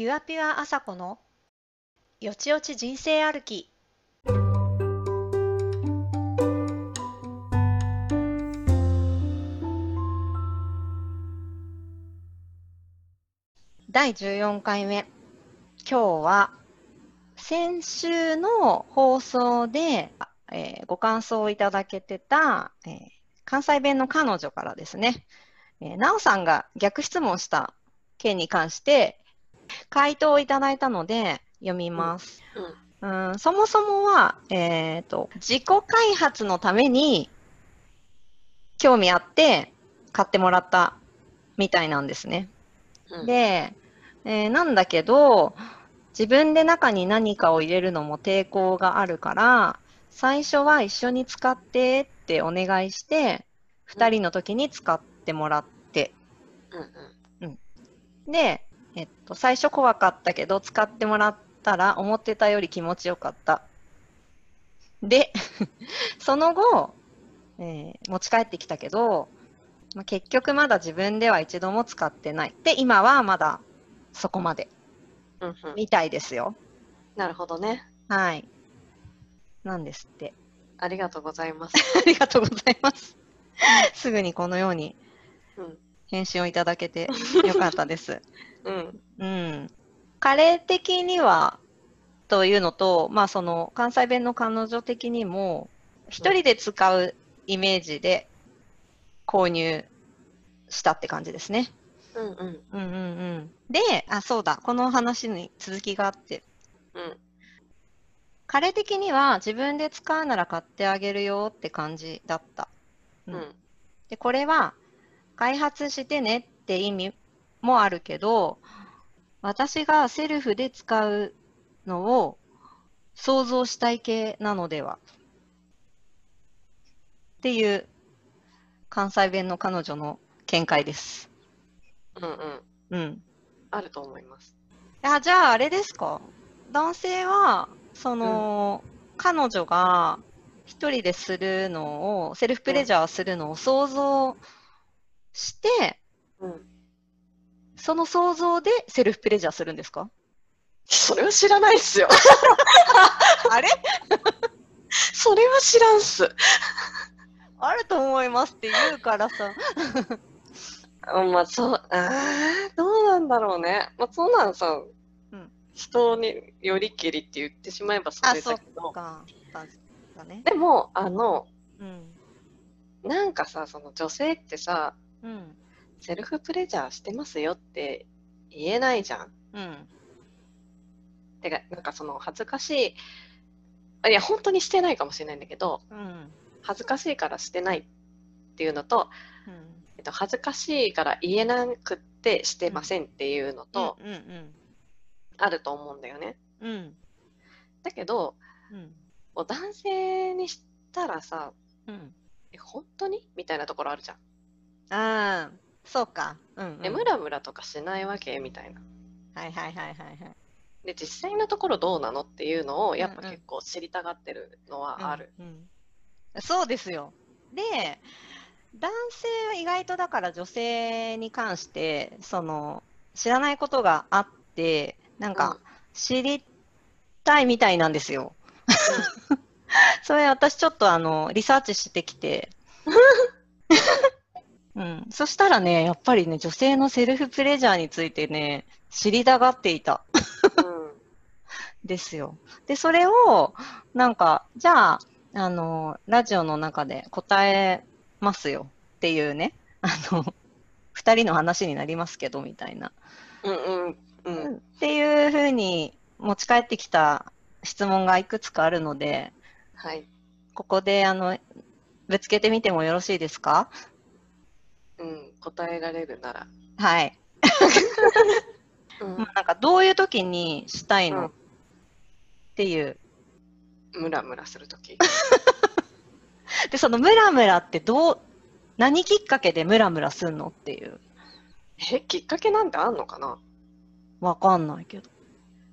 ピュアピュア朝子のよちよち人生歩き。第14回目。今日は先週の放送で、えーご感想をいただけてた、えー関西弁の彼女からですね、えーなおさんが逆質問した件に関して回答をいただいたので読みます。うん。そもそもは、えーと、自己開発のために興味あって買ってもらったみたいなんですね。うん、で、えーなんだけど、自分で中に何かを入れるのも抵抗があるから、最初は一緒に使ってってお願いして、2人の時に使ってもらって、うん。うん。で、えっと、最初怖かったけど、使ってもらったら思ってたより気持ちよかった。で、その後、えー持ち帰ってきたけど、まあ、結局まだ自分では一度も使ってない。で、今はまだそこまでうんうんみたいですよ。なるほどね。はい。なんですって。ありがとうございます。ありがとうございます。すぐにこのようにうん返信をいただけてよかったです。うんうん。彼的にはというのと、まあその関西弁の彼女的にも、一人で使うイメージで購入したって感じですね。うんうんうんうんうん。で、あ、そうだ、この話に続きがあって、うん彼的には自分で使うなら買ってあげるよって感じだった。うんうんで、これは開発してねって意味もあるけど、私がセルフで使うのを想像したい系なのではっていう関西弁の彼女の見解です。うんうんうん。あると思います。あ、じゃああれですか？男性は、その、彼女が一人でするのを、セルフプレジャーするのを想像して、うん。その想像でセルフプレジャーするんですか？それは知らないっすよ。あれ？それは知らんっす。あると思いますって言うからさ。うんまあそう、あーどうなんだろうね。まあそうなんさ、うん人によりきりって言ってしまえばそれだけど、か。だだね。でも、あの、うん。なんかさ、その女性ってさ、うん。セルフプレジャーしてますよって言えないじゃん。うん。てか、なんかその恥ずかしい、あいや、本当にしてないかもしれないんだけど、うん。恥ずかしいからしてないっていうのと、うん。えっと、恥ずかしいから言えなくってしてませんっていうのと、うん。うん。あると思うんだよね。うん。だけど、うん。男性にしたらさ、うん。え本当に？みたいなところあるじゃん。ああ、そうか。うん、うん。え、ムラムラとかしないわけみたいな。はいはいはいはいはい。で、実際のところどうなのっていうのを、やっぱうんうん結構知りたがってるのはある。うんうんそうですよ。で、男性は意外とだから女性に関して、その、知らないことがあって、なんか、知りたいみたいなんですよ。それ私ちょっとあの、リサーチしてきて、うん。そしたらね、やっぱりね、女性のセルフプレジャーについてね、知りたがっていた。うん ですよ。で、それを、なんか、じゃあ、あの、ラジオの中で答えますよっていうね、あの、二人の話になりますけど、みたいな。うんうんうんっていうふうに持ち帰ってきた質問がいくつかあるので、はい。ここで、あの、ぶつけてみてもよろしいですか？うん、答えられるなら。はい。うんなんか、どういう時にしたいの、うんっていう。ムラムラするとき。で、そのムラムラってどう、何きっかけでムラムラすんのっていう。え、きっかけなんてあんのかな？わかんないけど。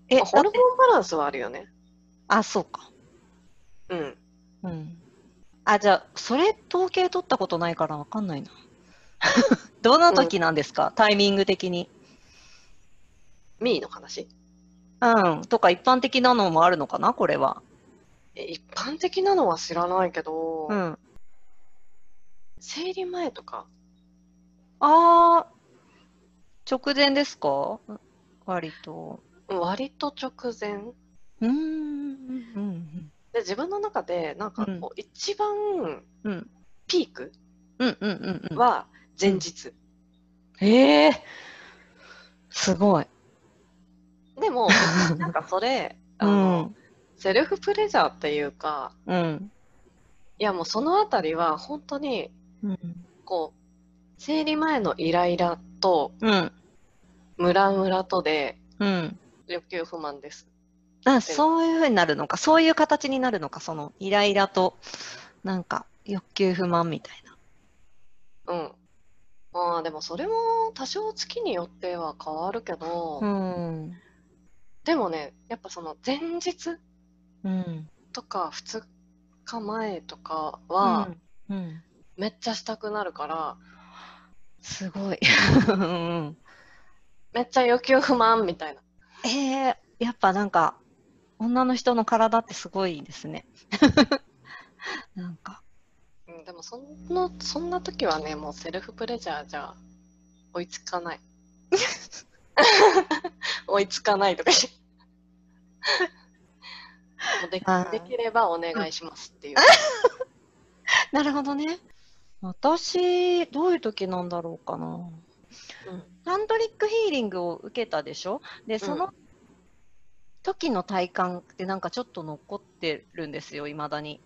え、あホルモンバランスはあるよね。あ、そうか。うん。うん。あ、じゃあ、それ統計取ったことないからわかんないな。どの時なんですか、タイミング的に。ミーの話？うん。とか一般的なのもあるのかな？これは。え一般的なのは知らないけど、うん。生理前とかあー、直前ですか？割と。割と直前うーん。うん。で自分の中でなんかこう、一番うん。ピークうん。うん。うん。うん。は前日、ええすごい。でも なんかそれあうの、ん。セルフプレジャーっていうかうん。いやもうそのあたりは本当にうん。こう生理前のイライラとうん。ムラムラとでうん。欲求不満ですあ、そういうふうになるのか。そういう形になるのか。そのイライラと、なんか欲求不満みたいな。うんまあでもそれも多少月によっては変わるけど、うん。でもねやっぱその前日うん。とか2日前とかはうん。うん。めっちゃしたくなるから、すごい。うん。めっちゃ欲求不満みたいなええやっぱなんか、女の人の体ってすごいですね。なんか。もそんなそんな時はねもうセルフプレジャーじゃ追いつかない。追いつかないとかでできればお願いしますっていう、なるほどね。私、どういう時なんだろうかな。うん。タントリックヒーリングを受けたでしょ？で、その時の体感ってなんかちょっと残ってるんですよ、未だに。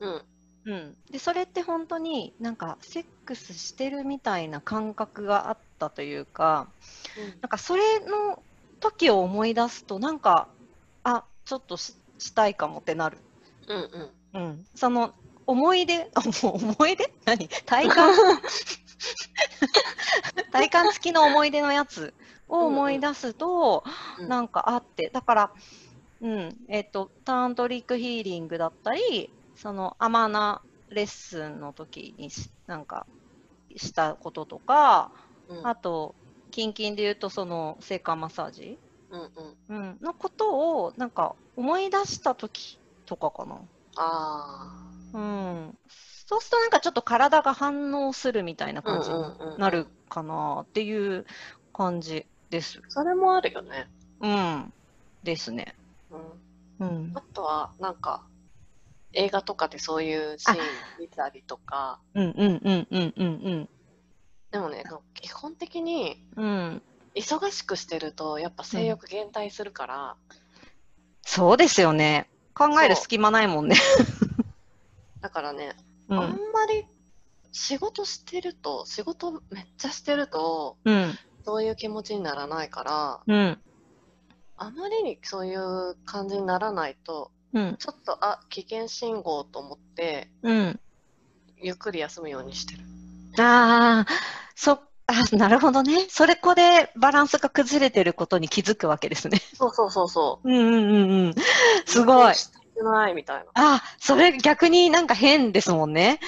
うんうん。で、それって本当になんかセックスしてるみたいな感覚があったというか、なんかそれの時を思い出すと、なんか、あ、ちょっとししたいかもってなる。うんうん。うん。その思い出、思い出？何？体感？体感付きの思い出のやつを思い出すと、うん。なんかあって、だから、うん、えっ、と、タントリックヒーリングだったり、そのアマナレッスンの時にしなんかしたこととか、うんあと、キンキンで言うと、その、性感マッサージ、うんうんうん、のことを、なんか思い出した時とかかな。あうん。そうするとなんかちょっと体が反応するみたいなあ感じになるかなっていう感じです。それもあるよね、うん。ですね。うん、うんあ。とはなんか映画とかでそういうシーン見たりとかうんうんうんうんうんでもね基本的にうん。うん。忙しくしてるとやっぱ性欲減退するから、そうですよね。考える隙間ないもんね。だからね、うあんん。まり仕事してると仕事めっちゃしてるとうん。そういう気持ちにならないからうん。あまりにそういう感じにならないとうん。ちょっとあ危険信号と思ってうん。ゆっくり休むようにしてる。ああ、そ、あ、なるほどね。それこでバランスが崩れてることに気づくわけですね。そうそうそうそう。うんうんうんうん。すごい。ないみたいな。あ、それ逆になんか変ですもんね。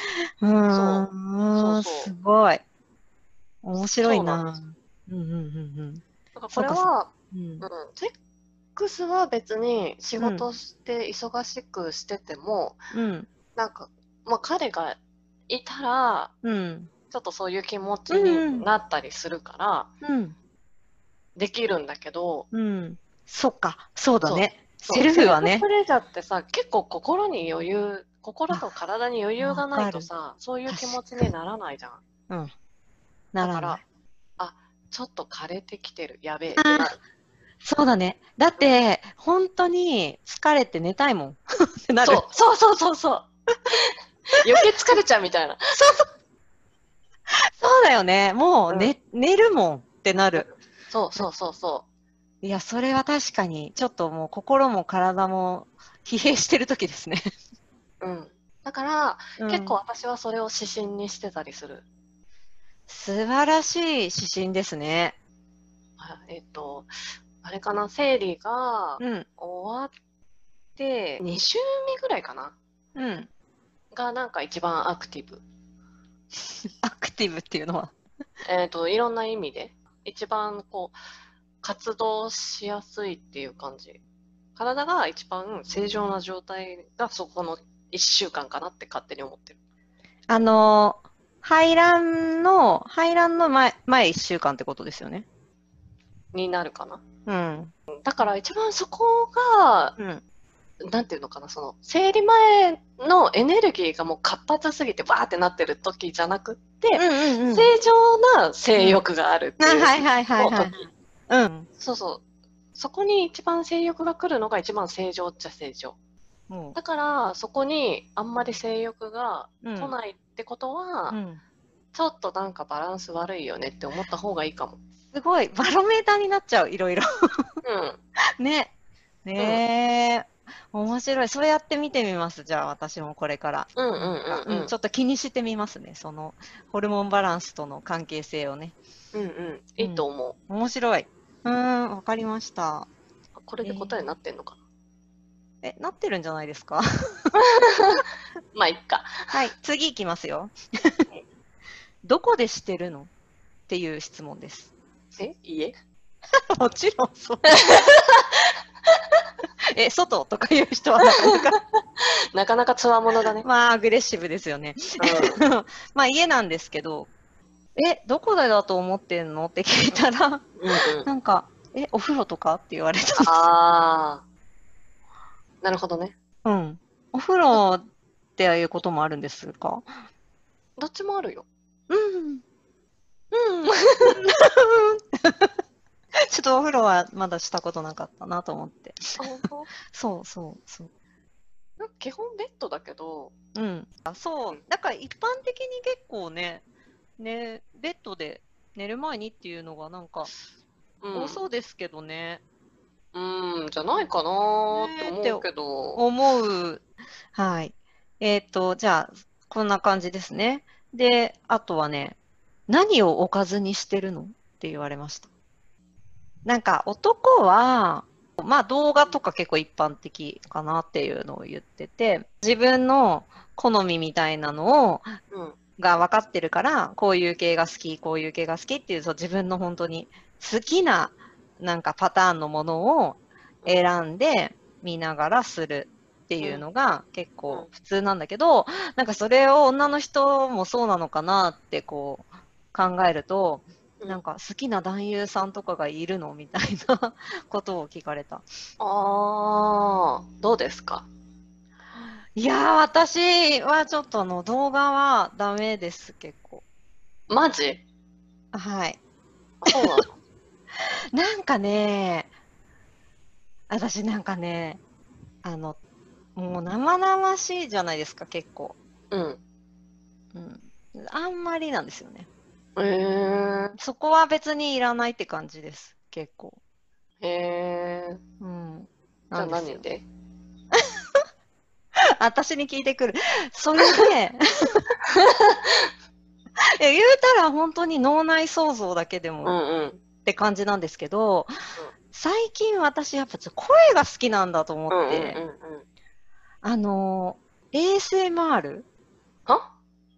うーん。すごい。面白いそうなな。うんうんうんだからこれは、うん。うんうん、セックスは別に仕事して忙しくしてても、うん。なんか、まあ、彼がいたらうん。ちょっとそういう気持ちになったりするから、うん。できるんだけど、うん。そっか。そうだね。セルフはね。プレジャーってさ結構心に余裕心と体に余裕がないとさそういう気持ちにならないじゃんうん。なだから。あちょっと枯れてきてるやべえってなるそうだね。だって、本当に疲れて寝たいもん。って なる。そうそうそうそうそう余計疲れちゃうみたいなそうだよね。もううん寝、寝るもんってなる。そうそうそうそいや、それは確かに、ちょっともう心も体も疲弊してる時ですね。ううんだから、うん結構私はそれを指針にしてたりする素晴らしい指針ですね。あえっ、とあれかな？生理がうん。終わって2週目ぐらいかな？うん。がなんか一番アクティブアクティブっていうのは？えっ、と、いろんな意味で、一番こう、活動しやすいっていう感じ。体が一番正常な状態がそこの1週間かなって勝手に思ってる。あの、排卵の、排卵の前、前1週間ってことですよね？になるかな。うん。だから一番そこが、うん。なんていうのかな、その、生理前のエネルギーがもう活発すぎてバーってなってる時じゃなくって、うんうんうん。正常な性欲があるっていう。あはいはいはいはい時うん。そうそう。そこに一番性欲が来るのが一番正常っちゃ正常。もだから、そこにあんまり性欲がう、うん。来ないってことは、うん。ちょっとなんかバランス悪いよねって思った方がいいかも。すごい、バロメーターになっちゃう、いろいろ。うん。ね。ねえ。面白い。それやってみてみます。じゃあ、私もこれから。うんうんうんうんちょっと気にしてみますね。その、ホルモンバランスとの関係性をね。うんうん。いいと思う。面白い。うーん、わかりました。これで答えになってんのかな、え、なってるんじゃないですか？まあ、いっか。はい、次いきますよ。どこでしてるの？っていう質問です。え？家？もちろんそう。え、外とかいう人はなかなか、なかなかつわものだね。まあ、アグレッシブですよね。まあ、家なんですけど、え、どこでだと思ってんの？って聞いたら、うん。うんうん。なんか、え、お風呂とかって言われた。ああ。なるほどね。うん。お風呂っていうこともあるんですかどっちもあるよ。うん。うん。ちょっとお風呂はまだしたことなかったなと思って。そうそうそう。基本ベッドだけど、うん。あそう。だから一般的に結構ね、ね、ベッドで寝る前にっていうのがなん。か、多そうですけどね。うん、じゃないかなって思うけど。思う。はい。えっ、と、じゃあ、こん。な感じですね。で、あとはね、何をおかずにしてるの？って言われました。なんか男は、まあ動画とか結構一般的かなっていうのを言ってて、自分の好みみたいなのを、うん。が分かってるから、こういう系が好き、こういう系が好きっていう、そう自分の本当に好きななんかパターンのものを選んで見ながらするっていうのが結構普通なんだけど、なんかそれを女の人もそうなのかなってこう考えると、うんなんか好きな男優さんとかがいるのみたいな ことを聞かれた。ああ、どうですか？いやー、私はちょっとあの動画はダメです、結構。マジ？はい。あそうなの？なんかね、私なんかね、あの、もう生々しいじゃないですか、結構。うん。うん。あんまりなんですよね。そこは別にいらないって感じです、結構。ー。へえ。うん。じゃあ何で？私に聞いてくる。それで、言うたら本当に脳内想像だけでもうんうん。って感じなんですけど、最近私やっぱ声が好きなんだと思うんうんうんって、うん。あの、ASMR? は？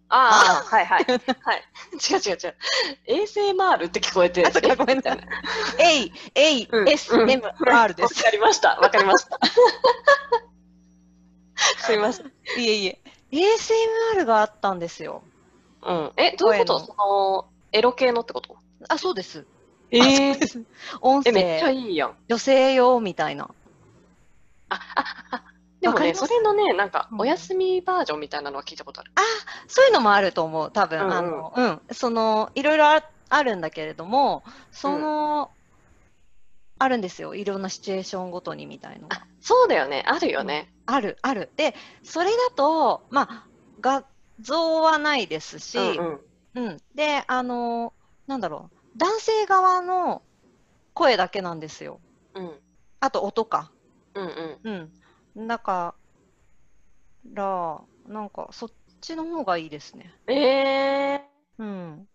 ああ、はいはい。はい。違う違う違う。ASMR って聞こえて。あそごめんなさいえい、えい、うん SMR でわす。かりました。わかりました。すいません。いえいえ。ASMR があったんですよ。うん。え、どういうこと？その、エロ系のってこと？あ、そうです。えあそうです音え、めっちゃ声、いいやん。女性用みたいな。あ、あ、あ、でもね、それのね、なんかう、んお休みバージョンみたいなのは聞いたことある。そういうのもあると思う、多分。うんうんあの、うん。その、いろいろああるんだけれども、その、あるんですよ。いろんなシチュエーションごとにみたいのがあ。、そうだよね。あるよね。ある、ある。で、それだと、まあ、画像はないですし、うんうん。うん。で、あの、なんだろう。男性側の声だけなんですよ。うん。あと音か。うんうん。うん。だから、なんかそっちの方がいいですね。えうん。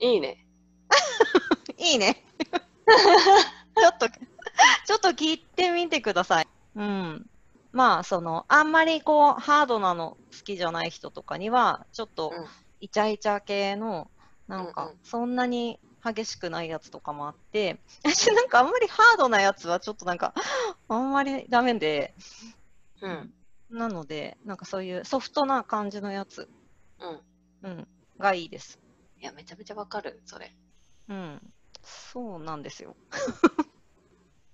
ー、いいね。いいね。ちょっと、ちょっと聞いてみてください。うん。まあ、その、あんまりこう、ハードなの好きじゃない人とかには、ちょっとうん、イチャイチャ系の、なんかそんなに激しくないやつとかもあって、私 なんかあんまりハードなやつはちょっとなんか、あんまりダメで、うん。なので、なんかそういうソフトな感じのやつ、うん。うん、がいいです。いや、めちゃめちゃわかる、それ。うん。そうなんですよ。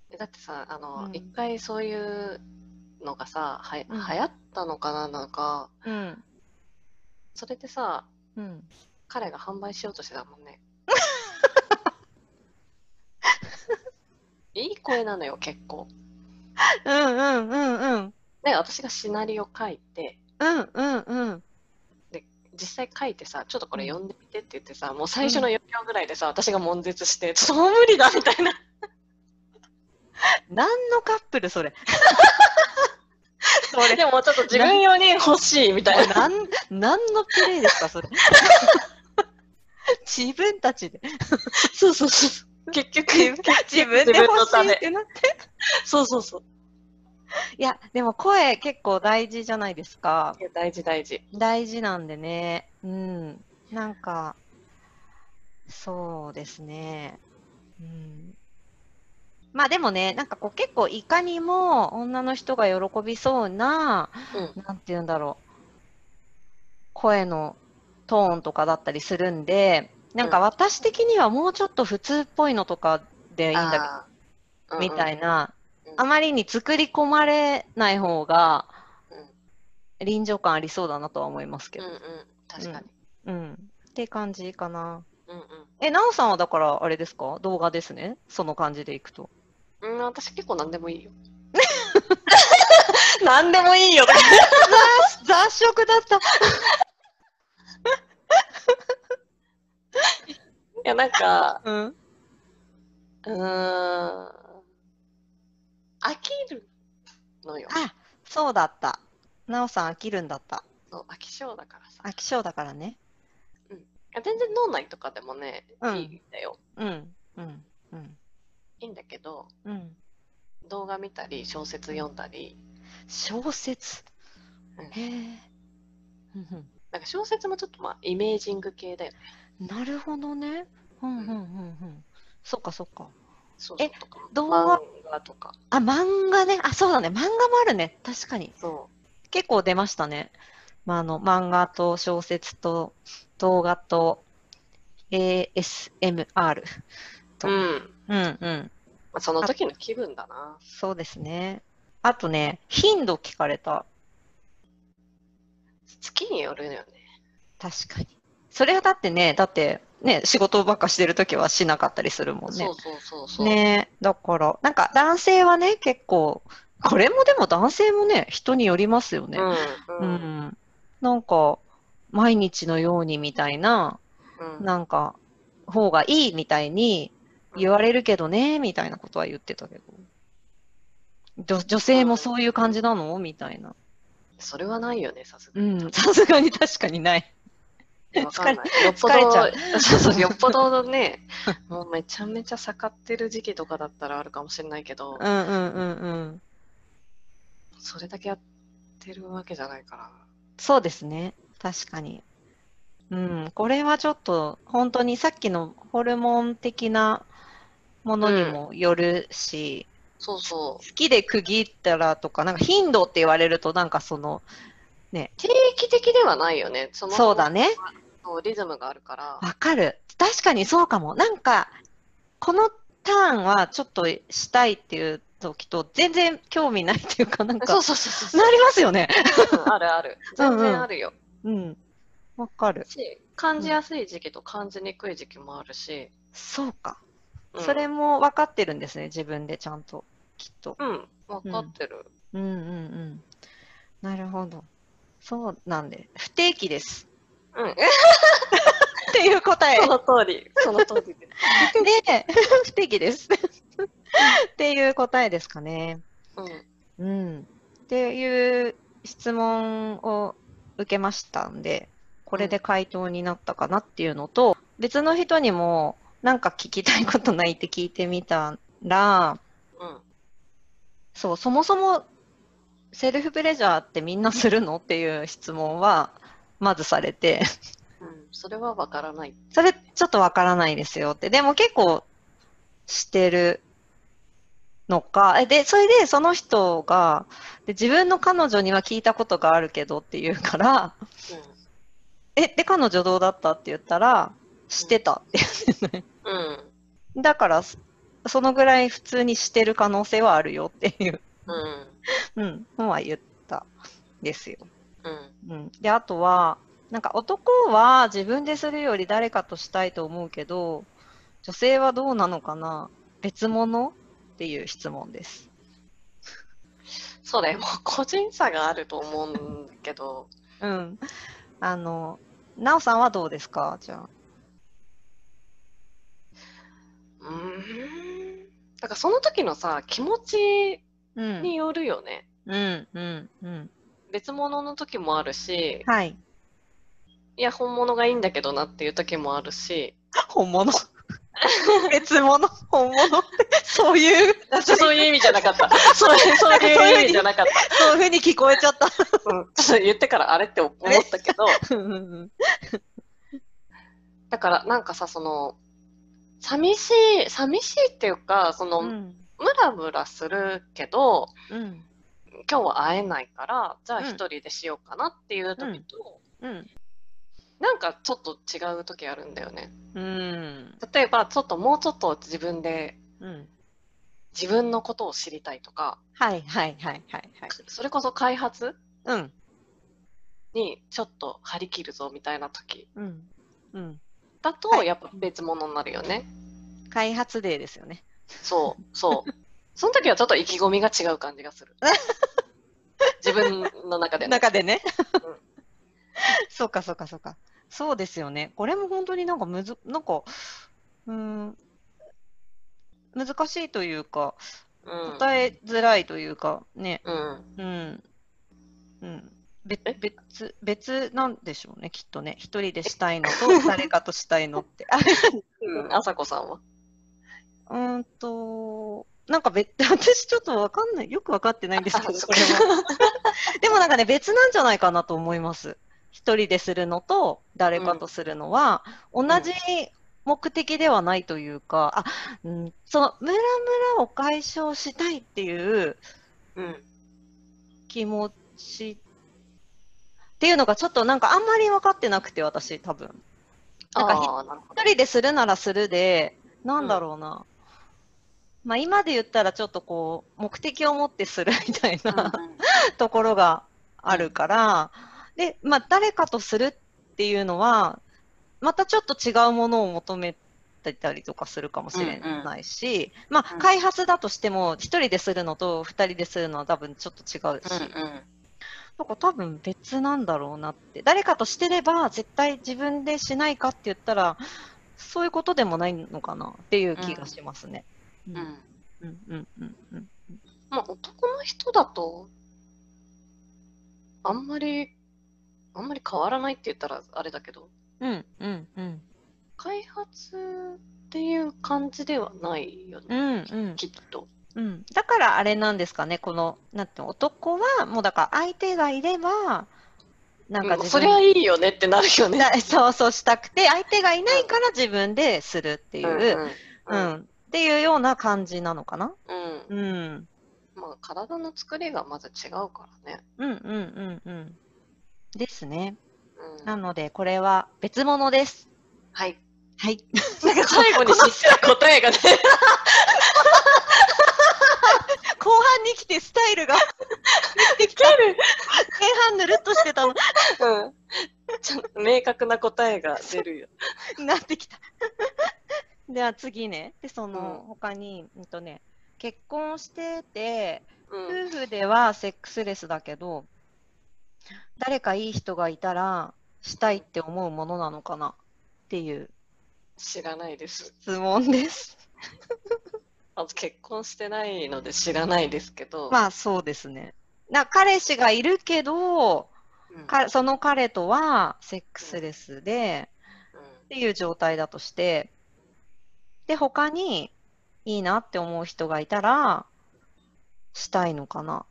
えだってさ、あのう、ん一、回そういうのがさ、はやうん流行ったのかななんか、うん。それでさ、うん。彼が販売しようとしてたもんね。いい声なのよ、結構。うんうんうんうん。で、私がシナリオ書いて、うんうんうん。実際書いてさ、ちょっとこれ読んでみてって言ってさ、もう最初の4行ぐらいでさ、私が悶絶して、ちょっともう無理だみたいな。何のカップルそれ？そ れでもちょっと自分用に欲しいみたいな。なん何のプレイですかそれ？自分たちでそうそうそう。結局、自分で欲しいってなって。そうそうそう。いやでも声結構大事じゃないですか。いや大事大事。大事なんでね。うん。なんかそうですね。うん。まあでもねなんかこう結構いかにも女の人が喜びそうなうん。なんて言うんだろう、声のトーンとかだったりするんで、なんか私的にはもうちょっと普通っぽいのとかでいいんだけど、みたいな。あまりに作り込まれない方がうん臨場感ありそうだなとは思いますけど。うんうん。確かに。うん。って感じかな。うんえ、なおさんはだからあれですか？動画ですね？その感じでいくと。うん。うん、私結構何でもいいよ。何でもいいよ。雑食だった。いや、なんか、うん。うーん。飽きるのよ。あ、そうだった。なおさん飽きるんだった。そう飽き性だからさ。飽き性だからね。いや全然脳内とかでもね、うんいいんだよ。うん。うん。うん。いいんだけど、うん。動画見たり、小説読んだり、小説？うんへえ。うんなんか小説もちょっとまあイメージング系だよね。うんなるほどね。うんうんうんうん。そっかそっか。えそうそうとか。動画とか。あ、漫画ね。あ、そうだね。漫画もあるね。確かに。そ結構出ましたね。まあ、あの、漫画と小説と動画と ASMR う。と。うん。うんうん。まあ、その時の気分だな。そうですね。あとね、頻度聞かれた。月によるよね。確かに。それはだってね、だってね、仕事ばっかしてるときはしなかったりするもんねそう。そうそうそう。ねだから、なんか男性はね、結構、これもでも男性もね、人によりますよね。うん。ううん。ん。なんか、毎日のようにみたいな、うん。なんか、方がいいみたいに言われるけどね、みたいなことは言ってたけど。女女性もそういう感じなの？みたいな。それはないよね、さすがに。うん、さすがに確かにない。わかんない。よっぽ疲れちゃうど、そうそう、よっぽどね、もうめちゃめちゃ盛ってる時期とかだったらあるかもしれないけどう、んうんうんうん。それだけやってるわけじゃないから。そうですね。確かに。うん、これはちょっと本当にさっきのホルモン的なものにもよるし、そうそ好きで区切ったらとか、なんか頻度って言われるとなんかその、う。定期的ではないよね。そのそうだね。そうリズムがあるから。わかる。確かにそうかも。なんか、このターンはちょっとしたいっていう時と全然興味ないっていうか、なんか、そうそうそうそう。なりますよね。うんあるある。全然あるよ。うん。わかる。し、感じやすい時期と感じにくい時期もあるし。そうか。うんそれも分かってるんですね、自分でちゃんと。きっと。うん、分かってる。うんうんうん。なるほど。そうなんで、不定期です。うん。っていう答えそ。の通り。その通りで。で、不定期です。っていう答えですかね。うん。うん。っていう質問を受けましたんで、これで回答になったかなっていうのと、別の人にもなんか聞きたいことないって聞いてみたら、うん。そう、そもそもセルフプレジャーってみんなするの？っていう質問はまずされて、うん、それはわからない。それちょっとわからないですよって。でも結構してるのか。えで、それでその人が、で自分の彼女には聞いたことがあるけどって言うから、え、で、彼女どうだったって言ったら、してたって言うね。うん。うん。だから、そそのぐらい普通にしてる可能性はあるよっていう、うん。うん、のは言ったですよ。うん。うん、で、あとは、なんか男は自分でするより誰かとしたいと思うけど、女性はどうなのかな？別物？っていう質問です。それも個人差があると思うんだけど、うん。あの、なおさんはどうですか？じゃあ。うーん。だからその時のさ、気持ちうん。によるよね。うん、うん、うん。別物の時もあるし、はい。いや、本物がいいんだけどなっていう時もあるし、本物？別物？本物って、そういう、そういう意味じゃなかった。そういう そういう意味？じゃなかっそういうふうに聞こえちゃった。た。うん。ちょっと言ってからあれって思ったけど、だからなんかさ、その、寂しい、寂しいっていうか、その、うん。ムラムラするけど、うん。今日は会えないから、じゃあうん一人でしようかなっていう時と、うん。なんかちょっと違う時あるんだよね。うん。例えば、ちょっともうちょっと自分でうん。自分のことを知りたいとか、はいはいはいはいはい。それこそ開発？うん。にちょっと張り切るぞみたいな時うん。うん。だと、はいやっぱ別物になるよね。開発デーですよね。そう、そう。その時はちょっと意気込みが違う感じがする。自分の中での。中でねうん。そうかそうかそうか。そうですよね。これも本当になんかむず、なんか、うーん、難しいというか、うん。答えづらいというか、ね。うん。うん。うん。別、別なんでしょうね、きっとね。一人でしたいのと、誰かとしたいのって。あうん。あさこさんは？うーんと、なんか別、私ちょっとわかんない、よくわかってないんですけど、これは。でもなんかね、別なんじゃないかなと思います。一人でするのと誰かとするのは、同じ目的ではないというか、あ、うん、そのムラムラを解消したいっていううん。気持ちっていうのがちょっとなんかあんまり分かってなくて、私多分。なんか。一人でするならするで、なんだろうな。まあ今で言ったらちょっとこう、目的を持ってするみたいな、ところがあるから、で、まあ、誰かとするっていうのは、またちょっと違うものを求めてたりとかするかもしれないし、まあ、うん開発だとしても、一人でするのと二人でするのは多分ちょっと違うし、うんうん。なんか多分別なんだろうなって。誰かとしてれば、絶対自分でしないかって言ったら、そういうことでもないのかなっていう気がしますね。ううん。うん。うん。うんうんまあ、男の人だと、あんまり、あんまり変わらないって言ったらあれだけど、うんうんうん。開発っていう感じではないようね、んうん。きっと。うん、だからあれなんですかね、この、なんて男は、もうだから相手がいれば、なんかそれはいいよねってなるよね。な そうそうしたくて、相手がいないから自分でするっていう、ううんん、っていうような感じなのかな？うん。うん、まあ、体の作りがまず違うからね。うん、うん、うん、うん。ですね。うん、なので、これは別物です。はい。はい。なんか最後に知った答えがね、後半に来てスタイルが、できた。前半ぬるっとしてたの、うん。ちゃんと明確な答えが出るよ。なってきた。では次ね。で、その、うん他に、うんとね、結婚してて、うん。夫婦ではセックスレスだけど、誰かいい人がいたら、したいって思うものなのかな？っていう知らないです。質問です。まず結婚してないので知らないですけど、まあそうですね。な彼氏がいるけど、うんかその彼とはセックスレスで、っていう状態だとして、で、他にいいなって思う人がいたら、したいのかなっ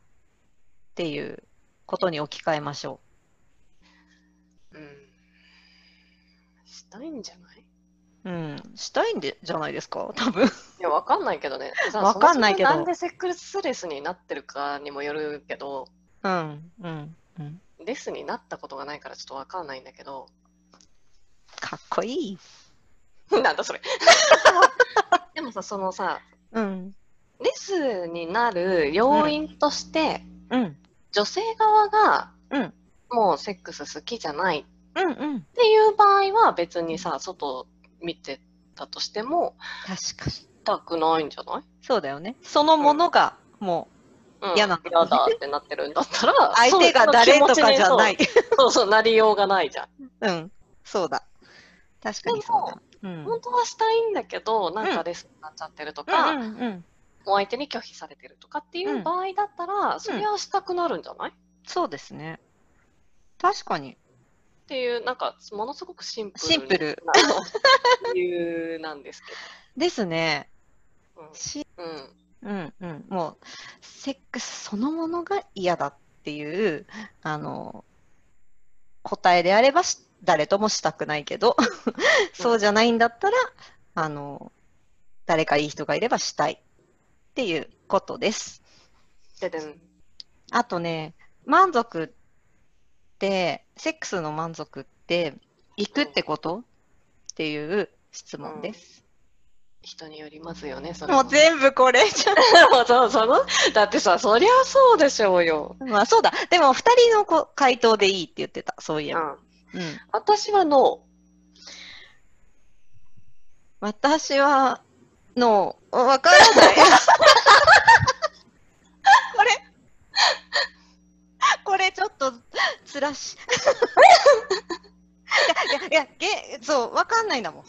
ていうことに置き換えましょうんうんしたいんじゃない？うん。したいんでじゃないですか？多分。いや、わかんないけどね。さわかんないけどなんでセックスレスになってるかにもよるけど、うん。うん。うん。レスになったことがないからちょっとわかんないんだけど、かっこいい。なんだそれ。でもさ、そのさ、うん。レスになる要因として、うん。女性側が、うんもうセックス好きじゃないうんうん。っていう場合は別にさ、外見てたとしても、確かに。したくないんじゃない？そうだよね。そのものが、もうん嫌なんだ嫌だってなってるんだったら、う、相手が誰とかじゃない。そう。そうそう、なりようがないじゃん。うん。そうだ。確かにそうだ。うん。本当はしたいんだけど、なんかレスになっちゃってるとか、うんうんうん。お相手に拒否されてるとかっていう場合だったら、それはしたくなるんじゃない、っそうですね。確かに。ていう、なんか、ものすごくシンプルシンプルな理由なんですけ ですね。ど。しうん。うん。うんうん。もう、セックスそのものが嫌だっていう、あの、答えであればし誰ともしたくないけど、そうじゃないんだったら、あの、誰かいい人がいればしたいっていうことです。ででん。あとね、満足って、セックスの満足って、行くってこと？っていう質問です。人によりますよね、それは。もう全部これじゃん。そうそのだってさ、そりゃそうでしょうよ。まあそうだ。でも二人のこ回答でいいって言ってた。そういえば。うん。うん。私はノ私は、の、わからない。これ、これちょっと、つらし。いやいやげ、そう、わかんないんだもん。ー。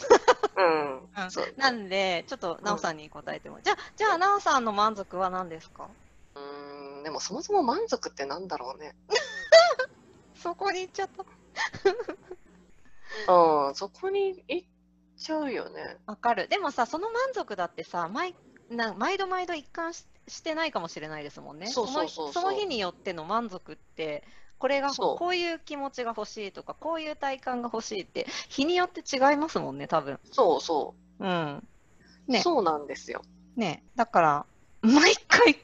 うん。うんそう。なんで、ちょっと、なおさんに答えても。じゃあ、じゃあ、なおさんの満足は何ですか？うーん、でもそもそも満足ってなんだろうね。そこに行っちゃった。うん、そこに行っちゃうよね。わかる。でもさ、その満足だってさ、毎な毎度毎度一貫ししてないかもしれないですもんね。そうそうそうそうのその日によっての満足って、これがそうこういう気持ちが欲しいとか、こういう体感が欲しいって、日によって違いますもんね、多分。そうそうん。う。ねそうなんですよ。ねだから、毎回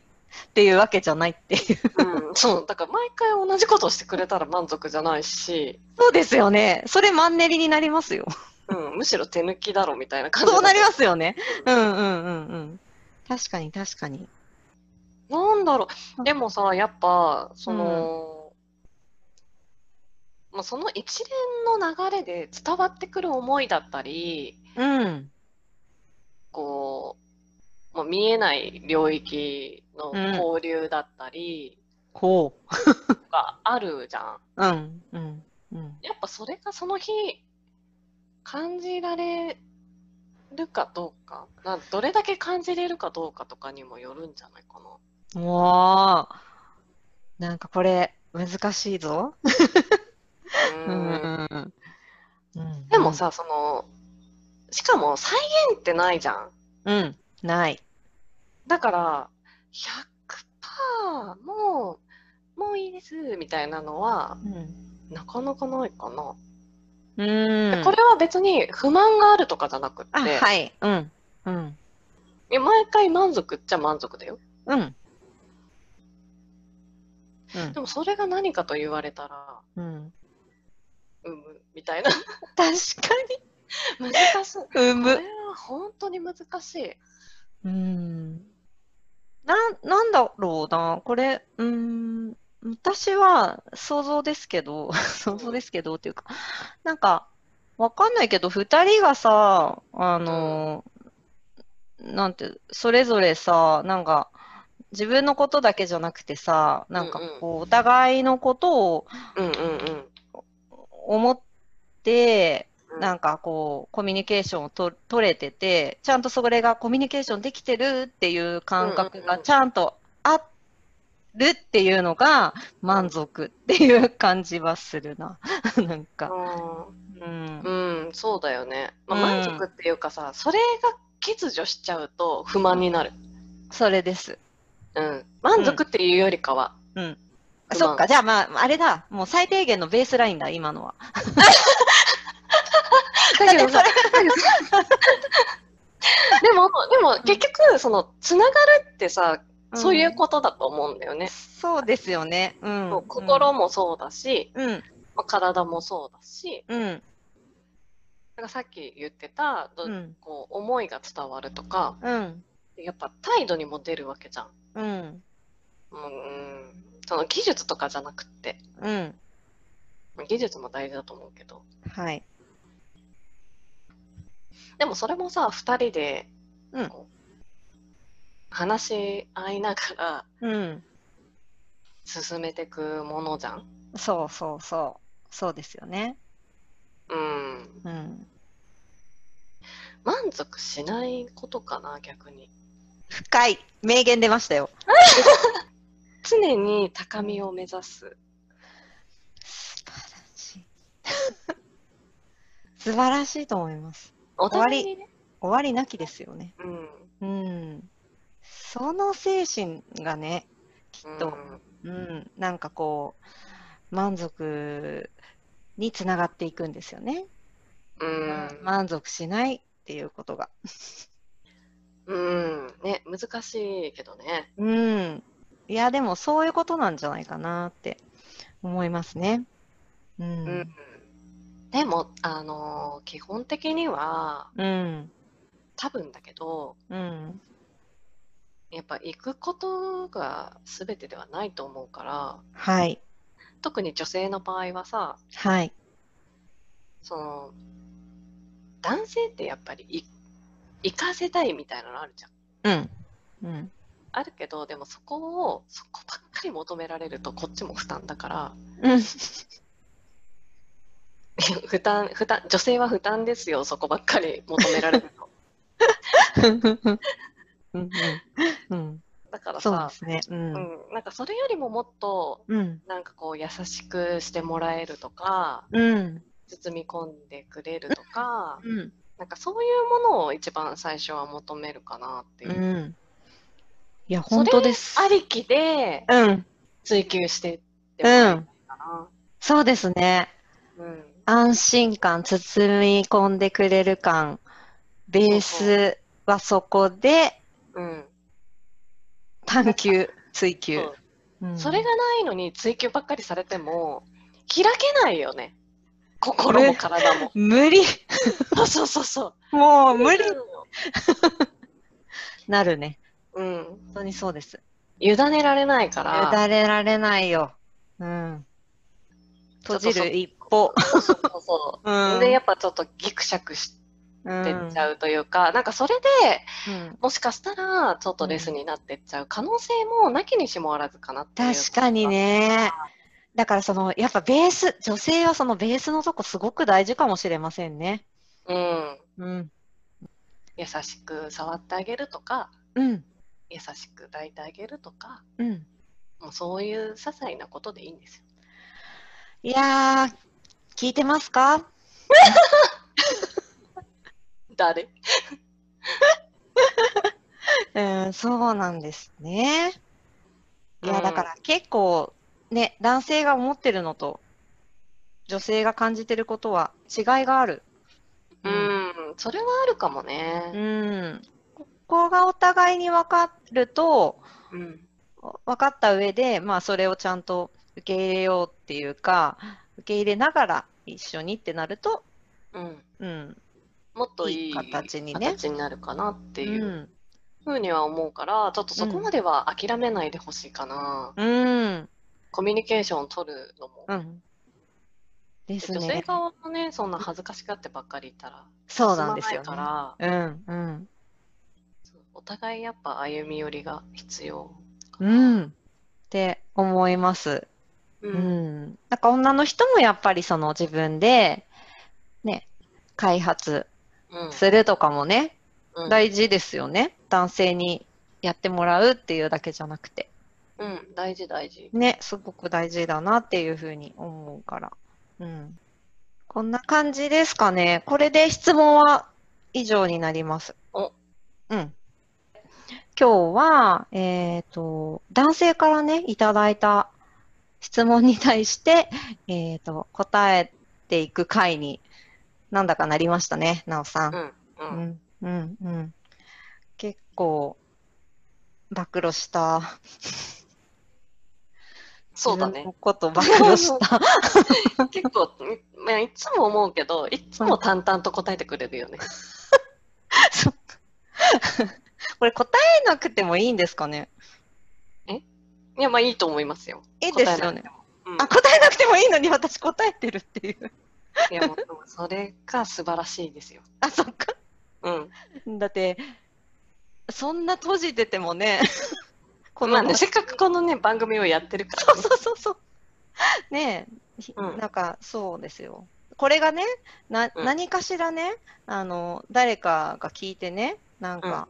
っていうわけじゃないっていう。うん、そう。だから毎回同じことをしてくれたら満足じゃないし、そうですよね。それマンネリになりますよ。うん、むしろ手抜きだろみたいな感じ。そうなりますよね。うんうんうんうん。確かに確かに。なんだろう。でもさ、やっぱ、その、まあ、その一連の流れで伝わってくる思いだったり、うん。こう、まあ、見えない領域の交流だったりこがあるじゃん。う。うんうんうん。やっぱそれがその日感じられるかどうか、などれだけ感じれるかどうかとかにもよるんじゃないかな。もう、なんかこれ、難しいぞ。ううんん。うんでも、さ、その、しかも再現ってないじゃん。うん、ない。だから、100%もう、もういいです、みたいなのは、うん。なかなかないかな。うん。これは別に不満があるとかじゃなくって、あ、はい。うん。うん。毎回満足っちゃ満足だよ。うん。うんでもそれが何かと言われたら、うん。うむ、みたいな。確か 難しい。に。うこれむ。は本当に難しい。うん。な、なんだろうな。これ、うん。私は想像ですけど、想像ですけどっていうか、なんか、わかんないけど、二人がさ、あの、なんて、それぞれさ、なんか、自分のことだけじゃなくてさ、なんかこう、お互いのことをうんうんうん。思って、うんなんかこう、コミュニケーションをと取れてて、ちゃんとそれがコミュニケーションできてるっていう感覚うんうんうんがちゃんとあるっていうのが満足っていう感じはするな。なんか。うん。うん、そうだよね。まあ、うん満足っていうかさ、それが欠如しちゃうと不満になる。それです。うん。満足っていうよりかは。うん。そっか、じゃあまあ、あれだ。もう最低限のベースラインだ、今のは。だけどさ、でも、でも結局、その、つながるってさ、そういうことだと思うんだよね。そうですよね。うん。心もそうだし、うん。まあ、体もそうだし、うん。なんかさっき言ってた、どうん。こう思いが伝わるとか、うん。やっぱ態度にも出るわけじゃん。うん。うん、その技術とかじゃなくって、うん。技術も大事だと思うけど、はい。でもそれもさ、二人で、うん話し合いながらうん。進めていくものじゃん。そうそうそう。そうですよね。うん。うん。満足しないことかな、逆に。深い。名言出ましたよ。常に高みを目指す。素晴らしい。素晴らしいと思います。お互いにね。終わりなきですよね。うん。うん。その精神がね、きっと、うんうん、なんかこう、満足につながっていくんですよね。うん。満足しないっていうことが。うん。ね、難しいけどね。うん。いや、でもそういうことなんじゃないかなって思いますね。ううんん。。でも、あのー基本的には、うん。多分だけど、うん。やっぱ行くことが全てではないと思うから、はい。特に女性の場合はさ、はい。その、男性ってやっぱりい行かせたいみたいなのあるじゃん。うん。うん。あるけど、でもそこを、そこばっかり求められるとこっちも負担だから、うん。負担、負担、女性は負担ですよ、そこばっかり求められると。うん。うん。だからさそうで、すね。う。うんん、なんかそれよりももっと、うん。なんかこう優しくしてもらえるとか、うん。包み込んでくれるとか、うん。なんかそういうものを一番最初は求めるかなっていうう。ん。いや、本当です。ありきでうん。追求してってもらいたいかな。そうですね。うん。安心感、包み込んでくれる感、ベースはそこでうん。探求、追求。うんそれがないのに追求ばっかりされても、開けないよね。心も体も。無理。そうそうそうそう。もう無理 なるね。うん。本当にそうです。委ねられないから。委ねられないよ。うん。閉じる一歩。そうそうそう。うん。で、やっぱちょっとギクシャクしてっちゃうというか、なんかそれでうん。もしかしたらちょっとレスになってっちゃう可能性もなきにしもあらずかなって。確かに。ね。だからその、やっぱベース、女性はそのベースのとこすごく大事かもしれませんね。うん。うん。優しく触ってあげるとか、うん。優しく抱いてあげるとか、うん。もうそういう些細なことでいいんですよ。いやー、聞いてますか？誰？うん、そうなんですね。いや、うんだから結構ね、男性が思ってるのと女性が感じてることは違いがある。う。ん、それはあるかもね。うん。ここがお互いに分かると、うん。分かった上で、まあそれをちゃんと受け入れようっていうか、受け入れながら一緒にってなると、うん。うん。もっといい形にね形になるかなってう。いうんふうには思うから、ちょっとそこまでは諦めないでほしいかな。うん。コミュニケーションを取るのも。うん。です女性ね。側もね、そんな恥ずかしがってばっかりいたら、そうなんですよねから、うん、うん。お互いやっぱ歩み寄りが必要。うん。って思います。う。うんん。なんか女の人もやっぱりその自分で、ね、開発うん。するとかもね、うん大事ですよね。男性にやってもらうっていうだけじゃなくて。うん、大事大事。ね、すごく大事だなっていうふうに思うから。うん。こんな感じですかね。これで質問は以上になります。おうん。今日は、えっと、男性からね、いただいた質問に対して、えっと、答えていく回になんだかなりましたね、なおさん。うん。う。うんん、うん、うん。結構、暴露した。そうだね。こと暴露した。結構、まあ、いつも思うけど、いつも淡々と答えてくれるよね。そっかこれ答えなくてもいいんですかね？いや、まあいいと思いますよ。いいですよね答。うんあ、答えなくてもいいのに私答えてるっていう。いや、それが素晴らしいですよ。あ、そっか。うん。だって、そんな閉じててもね、この、まあね、せっかくこのね、番組をやってるかそうら、ね。そうそうそう。ねえ、ひうんなんかそうですよ。これがね、なうん何かしらね、あの、誰かが聞いてね、なんか、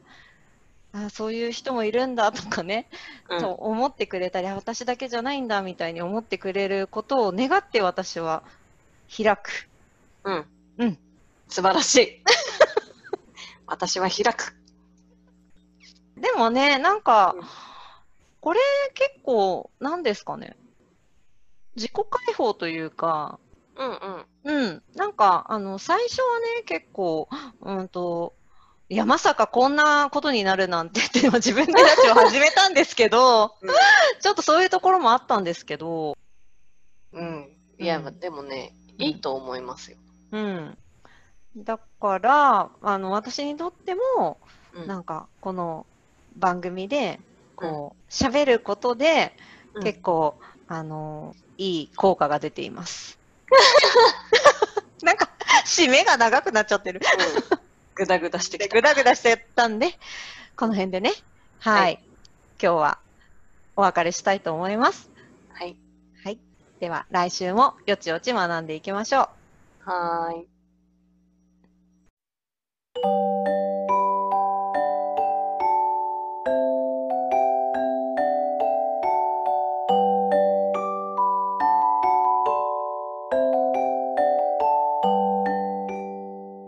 あそういう人もいるんだとかね、うんと思ってくれたり、あ私だけじゃないんだみたいに思ってくれることを願って私は開く。うん。うん。素晴らしい。私は開く。でもね、なんかうん、これ結構、なんですかね。自己解放というか、うんうん。うん、なんか、あの、最初はね、結構、うんと、いや、まさかこんなことになるなんてって、自分でラジオ始めたんですけど、うんちょっとそういうところもあったんですけど、うん。いや、うんでもね、いいと思いますよ。うん。だから、あの、私にとっても、うんなんか、この番組で、こう、喋ることで、うん結構、あの、いい効果が出ています。なんか、締めが長くなっちゃってる。うんぐだぐだしてきた。ぐだぐだしてたんで、この辺でね、はい、はい今日はお別れしたいと思います。はい。はい。では、来週もよちよち学んでいきましょう。はーい。